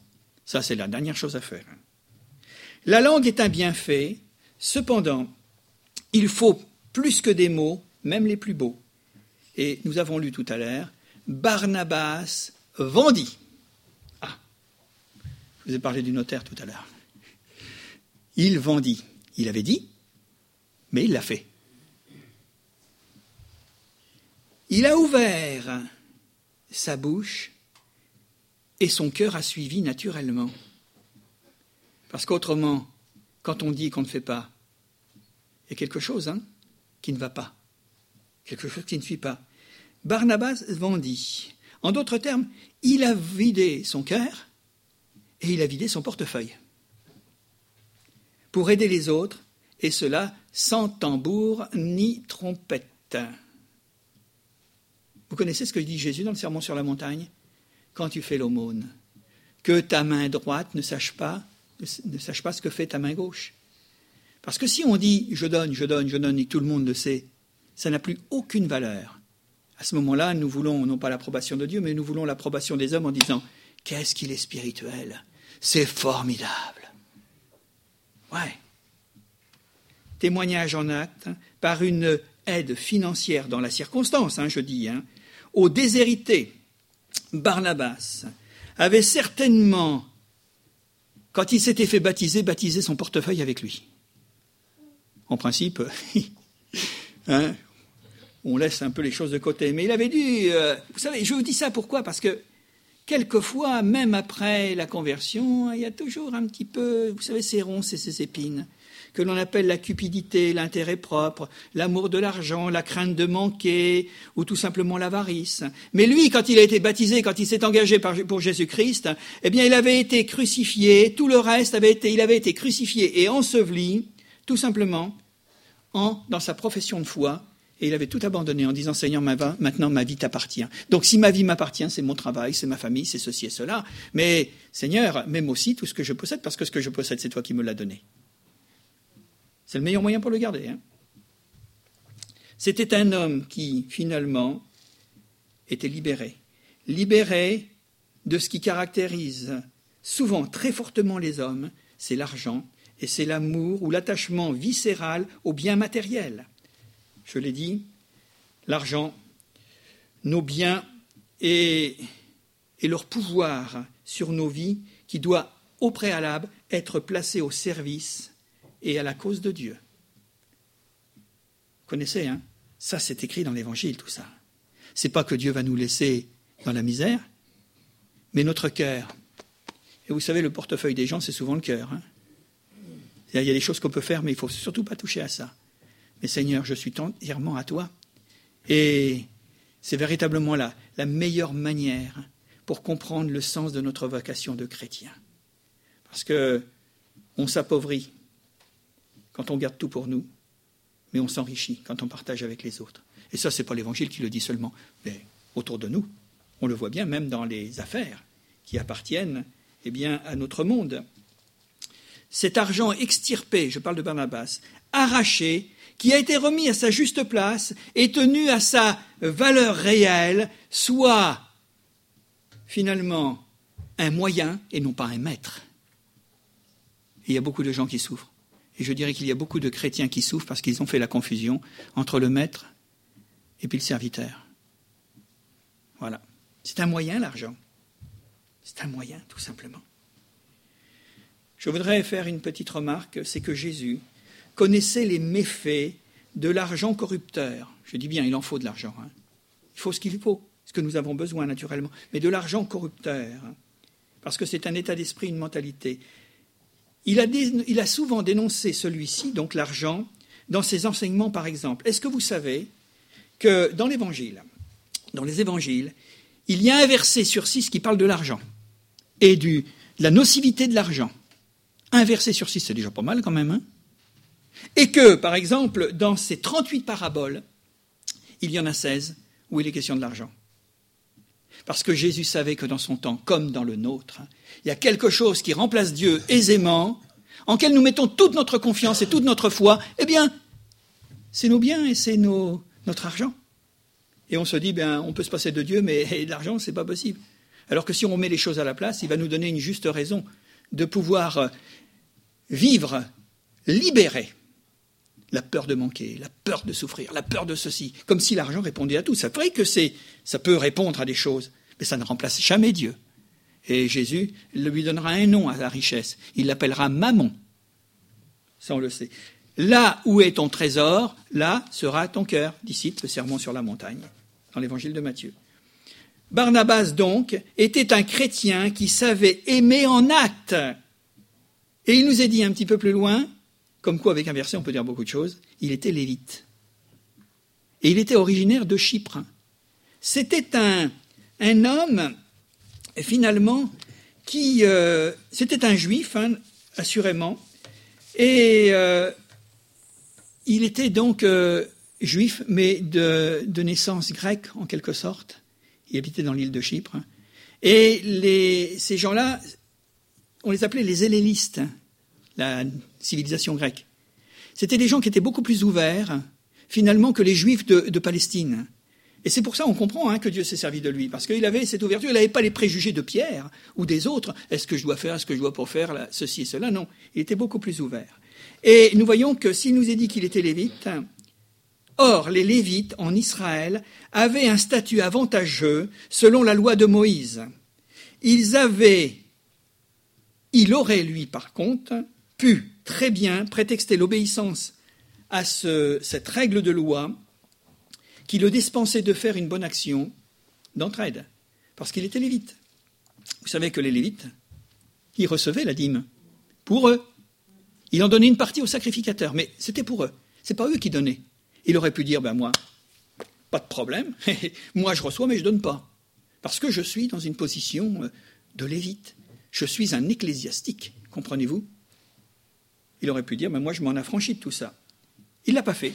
Ça, c'est la dernière chose à faire. La langue est un bienfait, cependant, il faut plus que des mots, même les plus beaux. Et nous avons lu tout à l'heure, Barnabas vendit. Je vous ai parlé du notaire tout à l'heure. Il vendit. Il avait dit, mais il l'a fait. Il a ouvert sa bouche et son cœur a suivi naturellement. Parce qu'autrement, quand on dit qu'on ne fait pas, il y a quelque chose hein, qui ne va pas, quelque chose qui ne suit pas. Barnabas vendit. En d'autres termes, il a vidé son cœur et il a vidé son portefeuille pour aider les autres, et cela sans tambour ni trompette. Vous connaissez ce que dit Jésus dans le Sermon sur la montagne? Quand tu fais l'aumône, que ta main droite ne sache pas, ce que fait ta main gauche. Parce que si on dit je donne, je donne, je donne et tout le monde le sait, ça n'a plus aucune valeur. À ce moment-là, nous voulons non pas l'approbation de Dieu, mais nous voulons l'approbation des hommes en disant Qu'est-ce qu'il est spirituel C'est formidable. Ouais. Témoignage en acte par une aide financière dans la circonstance, hein, je dis, hein, au déshérité. Barnabas avait certainement, quand il s'était fait baptiser, baptisé son portefeuille avec lui. En principe, hein, on laisse un peu les choses de côté. Mais il avait dû. Euh, vous savez, je vous dis ça pourquoi? Parce que quelquefois, même après la conversion, il y a toujours un petit peu, vous savez, ces ronces et ces épines, que l'on appelle la cupidité, l'intérêt propre, l'amour de l'argent, la crainte de manquer, ou tout simplement l'avarice. Mais lui, quand il a été baptisé, quand il s'est engagé pour Jésus-Christ, eh bien, il avait été crucifié, tout le reste avait été, il avait été crucifié et enseveli, tout simplement, en, dans sa profession de foi, et il avait tout abandonné en disant Seigneur, maintenant ma vie t'appartient. Donc si ma vie m'appartient, c'est mon travail, c'est ma famille, c'est ceci et cela. Mais Seigneur, même aussi tout ce que je possède, parce que ce que je possède, c'est toi qui me l'as donné. C'est le meilleur moyen pour le garder. Hein. C'était un homme qui, finalement, était libéré. Libéré de ce qui caractérise souvent très fortement les hommes, c'est l'argent et c'est l'amour ou l'attachement viscéral au bien matériel je l'ai dit, l'argent nos biens et leur pouvoir sur nos vies qui doit au préalable être placé au service et à la cause de Dieu. Vous connaissez, hein? Ça, c'est écrit dans l'Évangile, tout ça. C'est pas que Dieu va nous laisser dans la misère, mais notre cœur. Et vous savez, le portefeuille des gens, c'est souvent le cœur. Hein il y a des choses qu'on peut faire, mais il ne faut surtout pas toucher à ça. Mais Seigneur, je suis entièrement à toi. Et c'est véritablement la, la meilleure manière pour comprendre le sens de notre vocation de chrétien. Parce que on s'appauvrit quand on garde tout pour nous, mais on s'enrichit quand on partage avec les autres. Et ça, ce n'est pas l'Évangile qui le dit seulement, mais autour de nous. On le voit bien même dans les affaires qui appartiennent eh bien, à notre monde. Cet argent extirpé, je parle de Barnabas, arraché, qui a été remis à sa juste place et tenu à sa valeur réelle, soit finalement un moyen et non pas un maître. il y a beaucoup de gens qui souffrent. Et je dirais qu'il y a beaucoup de chrétiens qui souffrent parce qu'ils ont fait la confusion entre le maître et puis le serviteur. Voilà. C'est un moyen, l'argent. C'est un moyen, tout simplement. Je voudrais faire une petite remarque, c'est que Jésus connaissait les méfaits de l'argent corrupteur. Je dis bien, il en faut de l'argent. Hein. Il faut ce qu'il faut, ce que nous avons besoin naturellement, mais de l'argent corrupteur, hein. parce que c'est un état d'esprit, une mentalité. Il a, souvent dénoncé celui-ci, donc l'argent, dans ses enseignements par exemple. Est-ce que vous savez que dans l'Évangile, dans les Évangiles, il y a un verset sur six qui parle de l'argent et de la nocivité de l'argent. Un verset sur six, c'est déjà pas mal quand même. Hein et que, par exemple, dans ces 38 paraboles, il y en a 16 où il est question de l'argent. Parce que Jésus savait que dans son temps, comme dans le nôtre, il y a quelque chose qui remplace Dieu aisément, en quel nous mettons toute notre confiance et toute notre foi, eh bien, c'est nos biens et c'est notre argent. Et on se dit, bien, on peut se passer de Dieu, mais l'argent, c'est pas possible. Alors que si on met les choses à la place, il va nous donner une juste raison de pouvoir euh, vivre libéré. La peur de manquer, la peur de souffrir, la peur de ceci, comme si l'argent répondait à tout. C'est vrai que c'est, ça peut répondre à des choses, mais ça ne remplace jamais Dieu. Et Jésus lui donnera un nom à la richesse. Il l'appellera Mammon. Ça, on le sait. Là où est ton trésor, là sera ton cœur, dit le sermon sur la montagne, dans l'évangile de Matthieu. Barnabas, donc, était un chrétien qui savait aimer en acte. Et il nous est dit un petit peu plus loin, comme quoi avec un verset on peut dire beaucoup de choses, il était lévite. Et il était originaire de Chypre. C'était un, un homme, finalement, qui... Euh, c'était un juif, hein, assurément, et euh, il était donc euh, juif, mais de, naissance grecque, en quelque sorte il habitait dans l'île de Chypre. Et ces gens-là, on les appelait les hellénistes, la civilisation grecque. C'était des gens qui étaient beaucoup plus ouverts, finalement, que les juifs de, Palestine. Et c'est pour ça qu'on comprend hein, que Dieu s'est servi de lui, parce qu'il avait cette ouverture, il n'avait pas les préjugés de Pierre ou des autres. Est-ce que je dois faire, est-ce que je dois pas faire ceci et cela? Non, il était beaucoup plus ouvert. Et nous voyons que s'il nous est dit qu'il était lévite, Or, les Lévites en Israël avaient un statut avantageux selon la loi de Moïse. Ils avaient, il aurait lui par contre, pu très bien prétexter l'obéissance à cette règle de loi qui le dispensait de faire une bonne action d'entraide, parce qu'il était lévite. Vous savez que les lévites, ils recevaient la dîme pour eux. Il en donnait une partie aux sacrificateurs, mais c'était pour eux. Ce n'est pas eux qui donnaient. Il aurait pu dire, ben moi, pas de problème, moi je reçois mais je ne donne pas. Parce que je suis dans une position euh, de lévite. Je suis un ecclésiastique, comprenez-vous? Il aurait pu dire, ben moi je m'en affranchis de tout ça. Il ne l'a pas fait.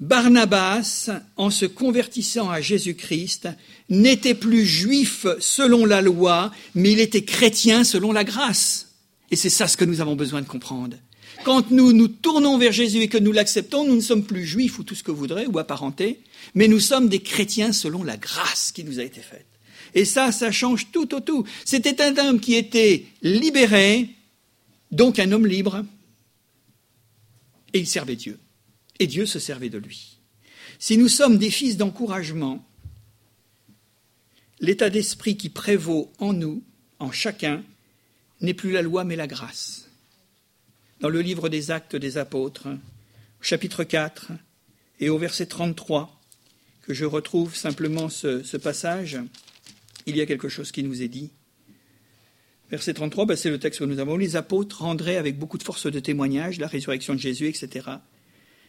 Barnabas, en se convertissant à Jésus-Christ, n'était plus juif selon la loi, mais il était chrétien selon la grâce. Et c'est ça ce que nous avons besoin de comprendre. Quand nous nous tournons vers Jésus et que nous l'acceptons, nous ne sommes plus juifs ou tout ce que vous voudrez, ou apparentés, mais nous sommes des chrétiens selon la grâce qui nous a été faite. Et ça, ça change tout au tout. C'était un homme qui était libéré, donc un homme libre, et il servait Dieu. Et Dieu se servait de lui. Si nous sommes des fils d'encouragement, l'état d'esprit qui prévaut en nous, en chacun, n'est plus la loi mais la grâce. Dans le livre des actes des apôtres, chapitre 4 et au verset 33, que je retrouve simplement ce, passage, il y a quelque chose qui nous est dit. Verset 33, ben c'est le texte que nous avons. Les apôtres rendraient avec beaucoup de force de témoignage la résurrection de Jésus, etc.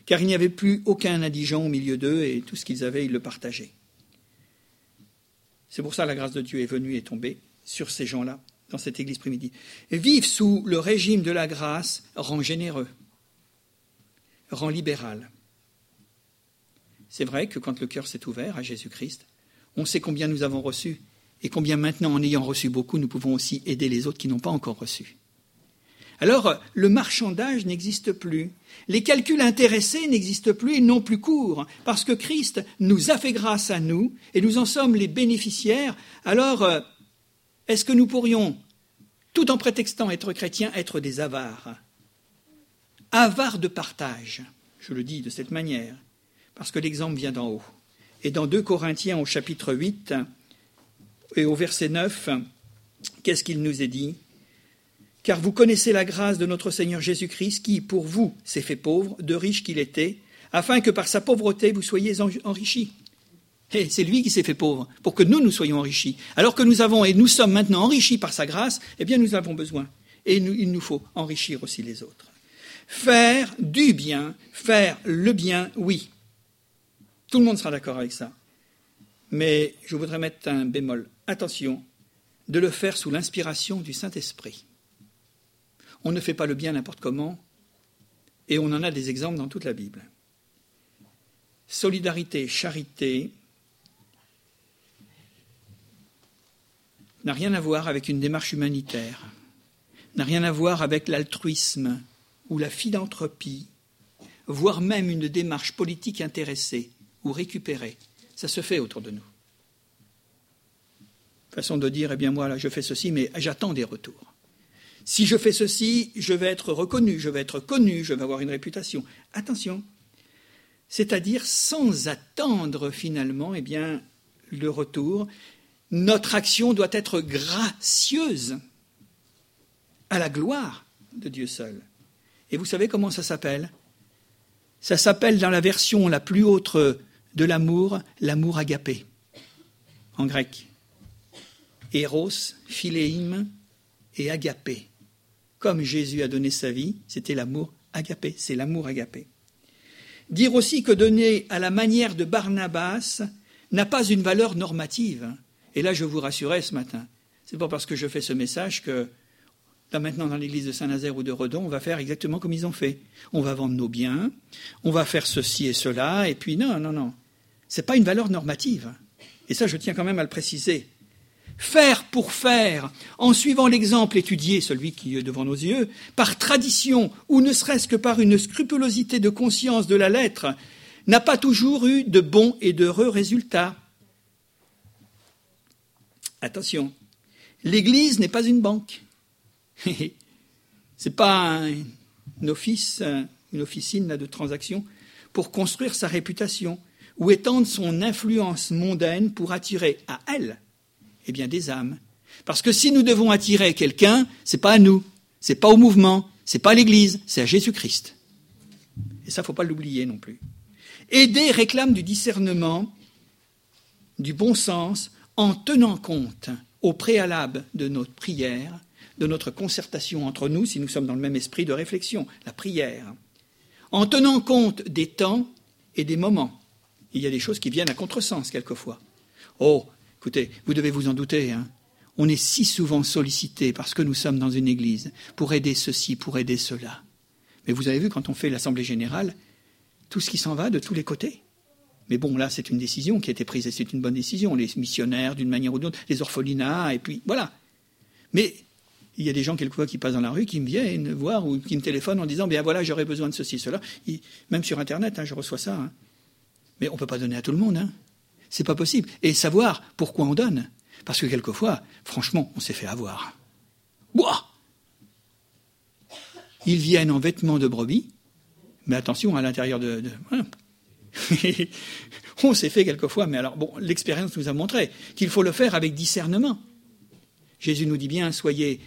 Car il n'y avait plus aucun indigent au milieu d'eux et tout ce qu'ils avaient, ils le partageaient. C'est pour ça la grâce de Dieu est venue et tombée sur ces gens-là, dans cette église primitive. vivre sous le régime de la grâce rend généreux, rend libéral. C'est vrai que quand le cœur s'est ouvert à Jésus-Christ, on sait combien nous avons reçu et combien maintenant, en ayant reçu beaucoup, nous pouvons aussi aider les autres qui n'ont pas encore reçu. Alors, le marchandage n'existe plus. Les calculs intéressés n'existent plus, ils n'ont plus cours, parce que Christ nous a fait grâce à nous, et nous en sommes les bénéficiaires. Alors, euh, est-ce que nous pourrions, tout en prétextant être chrétiens, être des avares? Avares de partage, je le dis de cette manière, parce que l'exemple vient d'en haut. Et dans 2 Corinthiens au chapitre 8, et au verset 9, qu'est-ce qu'il nous est dit? Car vous connaissez la grâce de notre Seigneur Jésus-Christ, qui, pour vous, s'est fait pauvre, de riche qu'il était, afin que par sa pauvreté vous soyez enrichis. Et c'est lui qui s'est fait pauvre, pour que nous, nous soyons enrichis. Alors que nous avons et nous sommes maintenant enrichis par sa grâce, eh bien nous avons besoin. Et il nous faut enrichir aussi les autres. Faire du bien, faire le bien, oui. Tout le monde sera d'accord avec ça. Mais je voudrais mettre un bémol attention, de le faire sous l'inspiration du Saint-Esprit. On ne fait pas le bien n'importe comment, et on en a des exemples dans toute la Bible. Solidarité, charité n'a rien à voir avec une démarche humanitaire, n'a rien à voir avec l'altruisme ou la philanthropie, voire même une démarche politique intéressée ou récupérée. Ça se fait autour de nous façon de dire, eh bien moi, là, je fais ceci, mais j'attends des retours. Si je fais ceci, je vais être reconnu, je vais être connu, je vais avoir une réputation. Attention, c'est-à-dire sans attendre finalement, eh bien, le retour, notre action doit être gracieuse à la gloire de Dieu seul. Et vous savez comment ça s'appelle? Ça s'appelle dans la version la plus haute de l'amour, l'amour agapé, en grec. Eros, Philéim et Agapé. Comme Jésus a donné sa vie, c'était l'amour agapé, c'est l'amour agapé. Dire aussi que donner à la manière de Barnabas n'a pas une valeur normative. Et là, je vous rassurais ce matin. C'est pas parce que je fais ce message que là maintenant dans l'église de Saint-Nazaire ou de Redon, on va faire exactement comme ils ont fait. On va vendre nos biens, on va faire ceci et cela, et puis non, non, non. C'est pas une valeur normative. Et ça, je tiens quand même à le préciser faire pour faire, en suivant l'exemple étudié, celui qui est devant nos yeux, par tradition ou ne serait-ce que par une scrupulosité de conscience de la lettre, n'a pas toujours eu de bons et d'heureux résultats. Attention, l'Église n'est pas une banque. Ce n'est pas un, office, une officine de transaction pour construire sa réputation ou étendre son influence mondaine pour attirer à elle eh bien, des âmes. Parce que si nous devons attirer quelqu'un, c'est pas à nous, c'est pas au mouvement, c'est pas à l'Église, c'est à Jésus-Christ. Et ça, faut pas l'oublier non plus. Aider réclame du discernement, du bon sens, en tenant compte au préalable de notre prière, de notre concertation entre nous, si nous sommes dans le même esprit de réflexion, la prière, en tenant compte des temps et des moments. Il y a des choses qui viennent à contresens quelquefois. Oh, Écoutez, vous devez vous en douter, hein. on est si souvent sollicité parce que nous sommes dans une église pour aider ceci, pour aider cela. Mais vous avez vu, quand on fait l'Assemblée générale, tout ce qui s'en va de tous les côtés. Mais bon, là, c'est une décision qui a été prise et c'est une bonne décision. Les missionnaires, d'une manière ou d'une autre, les orphelinats, et puis voilà. Mais il y a des gens, quelquefois, qui passent dans la rue, qui me viennent voir ou qui me téléphonent en disant Bien voilà, j'aurais besoin de ceci, cela. même sur Internet, hein, je reçois ça. Hein. Mais on ne peut pas donner à tout le monde. C'est pas possible. Et savoir pourquoi on donne. Parce que quelquefois, franchement, on s'est fait avoir. Bois Ils viennent en vêtements de brebis, mais attention, à l'intérieur de. On s'est fait quelquefois, mais alors, bon, l'expérience nous a montré qu'il faut le faire avec discernement. Jésus nous dit bien, soyez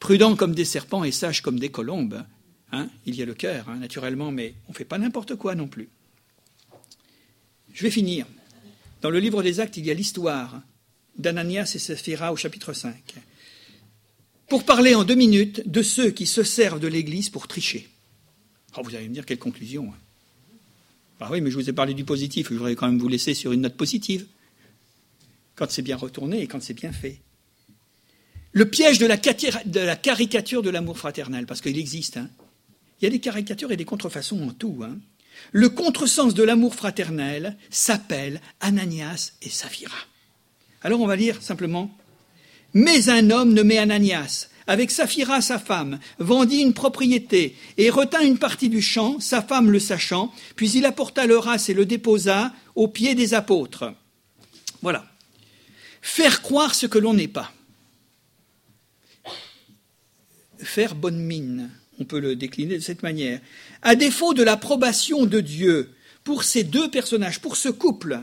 prudents comme des serpents et sages comme des colombes. Hein il y a le cœur, hein, naturellement, mais on ne fait pas n'importe quoi non plus. Je vais finir. Dans le livre des Actes, il y a l'histoire d'Ananias et Saphira au chapitre 5. Pour parler en deux minutes de ceux qui se servent de l'Église pour tricher. Oh, vous allez me dire quelle conclusion. Hein. Ah oui, mais je vous ai parlé du positif, je voudrais quand même vous laisser sur une note positive. Quand c'est bien retourné et quand c'est bien fait. Le piège de la, caricature de l'amour fraternel, parce qu'il existe. Hein. Il y a des caricatures et des contrefaçons en tout. Hein. Le contresens de l'amour fraternel s'appelle Ananias et Saphira. Alors on va lire simplement Mais un homme nommé Ananias, avec Saphira sa femme, vendit une propriété et retint une partie du champ, sa femme le sachant, puis il apporta le race et le déposa aux pieds des apôtres. Voilà. Faire croire ce que l'on n'est pas. Faire bonne mine, on peut le décliner de cette manière. À défaut de l'approbation de Dieu pour ces deux personnages, pour ce couple,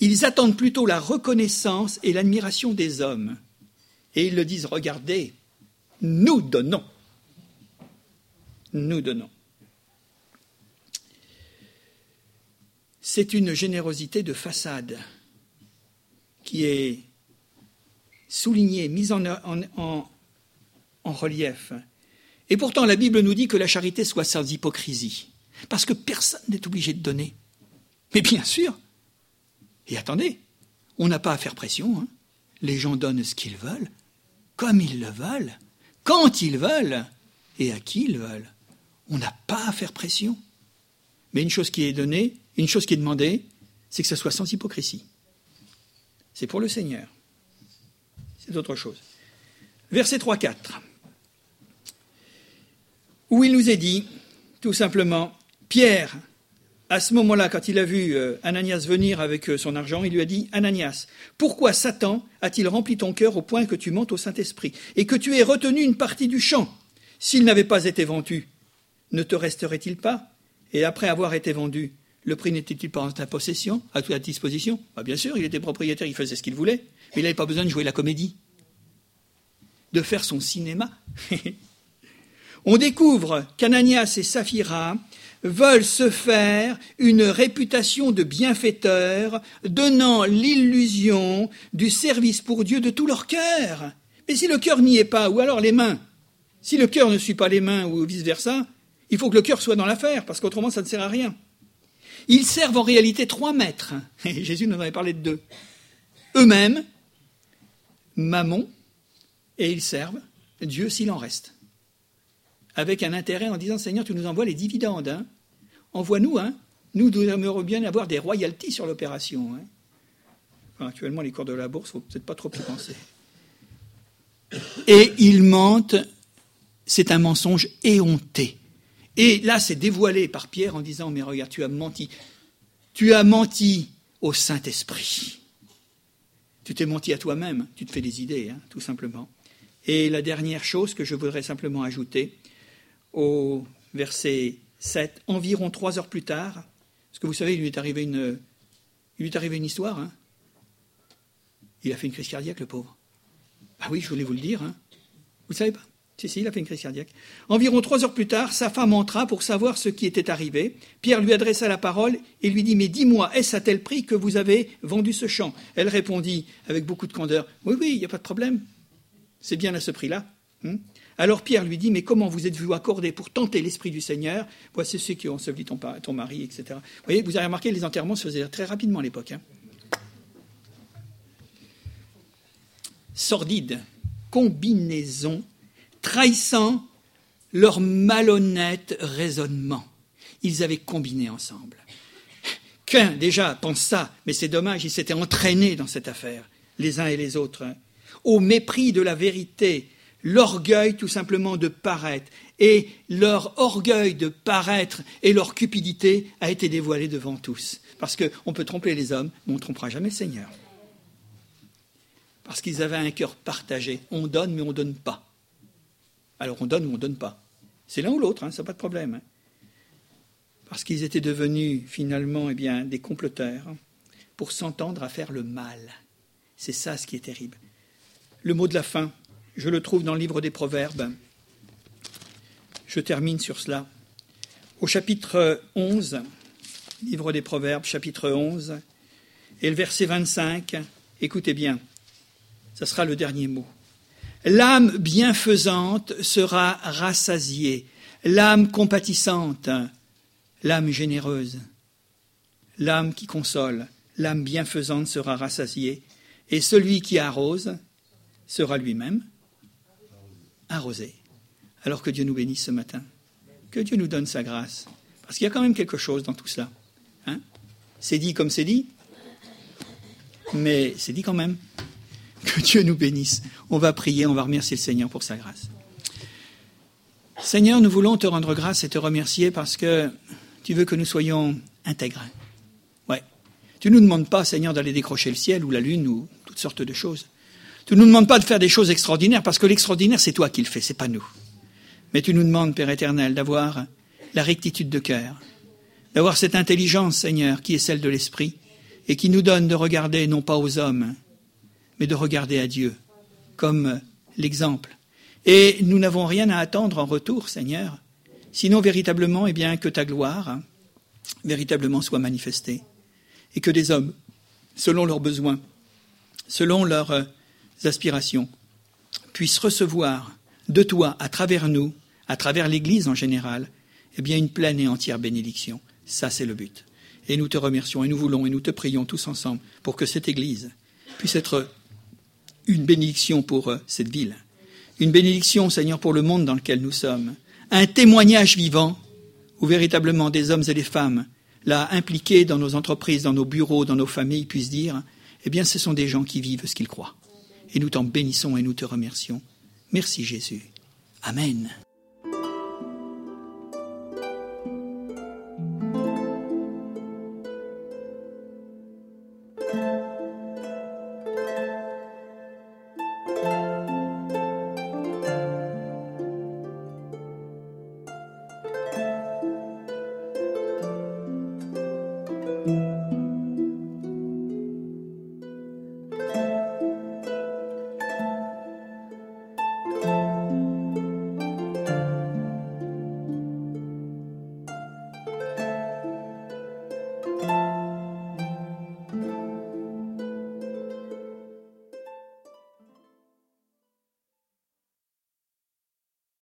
ils attendent plutôt la reconnaissance et l'admiration des hommes. Et ils le disent, regardez, nous donnons. Nous donnons. C'est une générosité de façade qui est soulignée, mise en, en, en relief. Et pourtant, la Bible nous dit que la charité soit sans hypocrisie, parce que personne n'est obligé de donner. Mais bien sûr. Et attendez, on n'a pas à faire pression. Hein. Les gens donnent ce qu'ils veulent comme ils le veulent, quand ils veulent et à qui ils veulent. On n'a pas à faire pression. Mais une chose qui est donnée, une chose qui est demandée, c'est que ce soit sans hypocrisie. C'est pour le Seigneur. C'est autre chose. Verset 3-4, où il nous est dit, tout simplement, Pierre, à ce moment-là, quand il a vu euh, Ananias venir avec euh, son argent, il lui a dit Ananias, pourquoi Satan a-t-il rempli ton cœur au point que tu mentes au Saint-Esprit et que tu aies retenu une partie du champ? S'il n'avait pas été vendu, ne te resterait-il pas? Et après avoir été vendu, le prix n'était-il pas en ta possession, à ta disposition? Bah, Bien sûr, il était propriétaire, il faisait ce qu'il voulait, mais il n'avait pas besoin de jouer la comédie, de faire son cinéma. On découvre qu'Ananias et Saphira veulent se faire une réputation de bienfaiteurs, donnant l'illusion du service pour Dieu de tout leur cœur. Mais si le cœur n'y est pas, ou alors les mains, si le cœur ne suit pas les mains, ou vice-versa, il faut que le cœur soit dans l'affaire, parce qu'autrement ça ne sert à rien. Ils servent en réalité trois maîtres, et Jésus nous en avait parlé de deux. Eux-mêmes, Mammon, et ils servent Dieu s'il en reste avec un intérêt en disant Seigneur, tu nous envoies les dividendes. Hein. Envoie-nous, hein. nous aimerions bien avoir des royalties sur l'opération. Hein. actuellement, les cours de la bourse, ne faut peut-être pas trop y penser. Et ils mentent, c'est un mensonge éhonté. Et là, c'est dévoilé par Pierre en disant Mais regarde, tu as menti. Tu as menti au Saint-Esprit. Tu t'es menti à toi-même, tu te fais des idées, hein, tout simplement. Et la dernière chose que je voudrais simplement ajouter, au verset 7, environ trois heures plus tard, parce que vous savez, il lui est arrivé une, il lui est arrivé une histoire. Hein. il a fait une crise cardiaque, le pauvre. Ah oui, je voulais vous le dire. Hein. Vous ne savez pas? Si, si, il a fait une crise cardiaque. Environ trois heures plus tard, sa femme entra pour savoir ce qui était arrivé. Pierre lui adressa la parole et lui dit Mais dis-moi, est-ce à tel prix que vous avez vendu ce champ? Elle répondit avec beaucoup de candeur Oui, oui, il n'y a pas de problème. C'est bien à ce prix-là. Hein. Alors Pierre lui dit, mais comment vous êtes-vous accordé pour tenter l'Esprit du Seigneur? Voici ceux qui ont enseveli ton, ton mari, etc. Vous voyez, vous avez remarqué, les enterrements se faisaient très rapidement à l'époque. Hein. Sordide, combinaison, trahissant leur malhonnête raisonnement. Ils avaient combiné ensemble. Qu'un, déjà, pense ça, mais c'est dommage, ils s'étaient entraînés dans cette affaire, les uns et les autres, hein. au mépris de la vérité, l'orgueil tout simplement de paraître. Et leur orgueil de paraître et leur cupidité a été dévoilé devant tous. Parce qu'on peut tromper les hommes, mais on ne trompera jamais le Seigneur. Parce qu'ils avaient un cœur partagé. On donne, mais on ne donne pas. Alors on donne ou on ne donne pas. C'est l'un ou l'autre, hein, ça n'a pas de problème. Hein. parce qu'ils étaient devenus finalement eh bien, des comploteurs pour s'entendre à faire le mal. C'est ça ce qui est terrible. Le mot de la fin, je le trouve dans le livre des Proverbes. Je termine sur cela. Au chapitre 11, livre des Proverbes, chapitre 11, et le verset 25, écoutez bien, ça sera le dernier mot. L'âme bienfaisante sera rassasiée, l'âme compatissante, l'âme généreuse, l'âme qui console, l'âme bienfaisante sera rassasiée, et celui qui arrose sera lui-même arrosé. Alors que Dieu nous bénisse ce matin, que Dieu nous donne sa grâce, parce qu'il y a quand même quelque chose dans tout cela. Hein? C'est dit comme c'est dit, mais c'est dit quand même. Que Dieu nous bénisse. On va prier, on va remercier le Seigneur pour sa grâce. Seigneur, nous voulons te rendre grâce et te remercier parce que tu veux que nous soyons intègres. Ouais. Tu ne nous demandes pas, Seigneur, d'aller décrocher le ciel ou la lune ou toutes sortes de choses. Tu ne nous demandes pas de faire des choses extraordinaires parce que l'extraordinaire, c'est toi qui le fais, c'est pas nous. Mais tu nous demandes, Père éternel, d'avoir la rectitude de cœur, d'avoir cette intelligence, Seigneur, qui est celle de l'esprit, et qui nous donne de regarder non pas aux hommes, mais de regarder à Dieu comme l'exemple. Et nous n'avons rien à attendre en retour, Seigneur, sinon véritablement, eh bien, que ta gloire véritablement soit manifestée, et que des hommes, selon leurs besoins, selon leurs aspirations, puissent recevoir de toi, à travers nous, à travers l'Église en général, eh bien, une pleine et entière bénédiction. Ça, c'est le but. Et nous te remercions et nous voulons et nous te prions tous ensemble pour que cette Église puisse être une bénédiction pour euh, cette ville, une bénédiction, Seigneur, pour le monde dans lequel nous sommes, un témoignage vivant où véritablement des hommes et des femmes, là impliqués dans nos entreprises, dans nos bureaux, dans nos familles, puissent dire, eh bien, ce sont des gens qui vivent ce qu'ils croient. Et nous t'en bénissons et nous te remercions. Merci Jésus. Amen.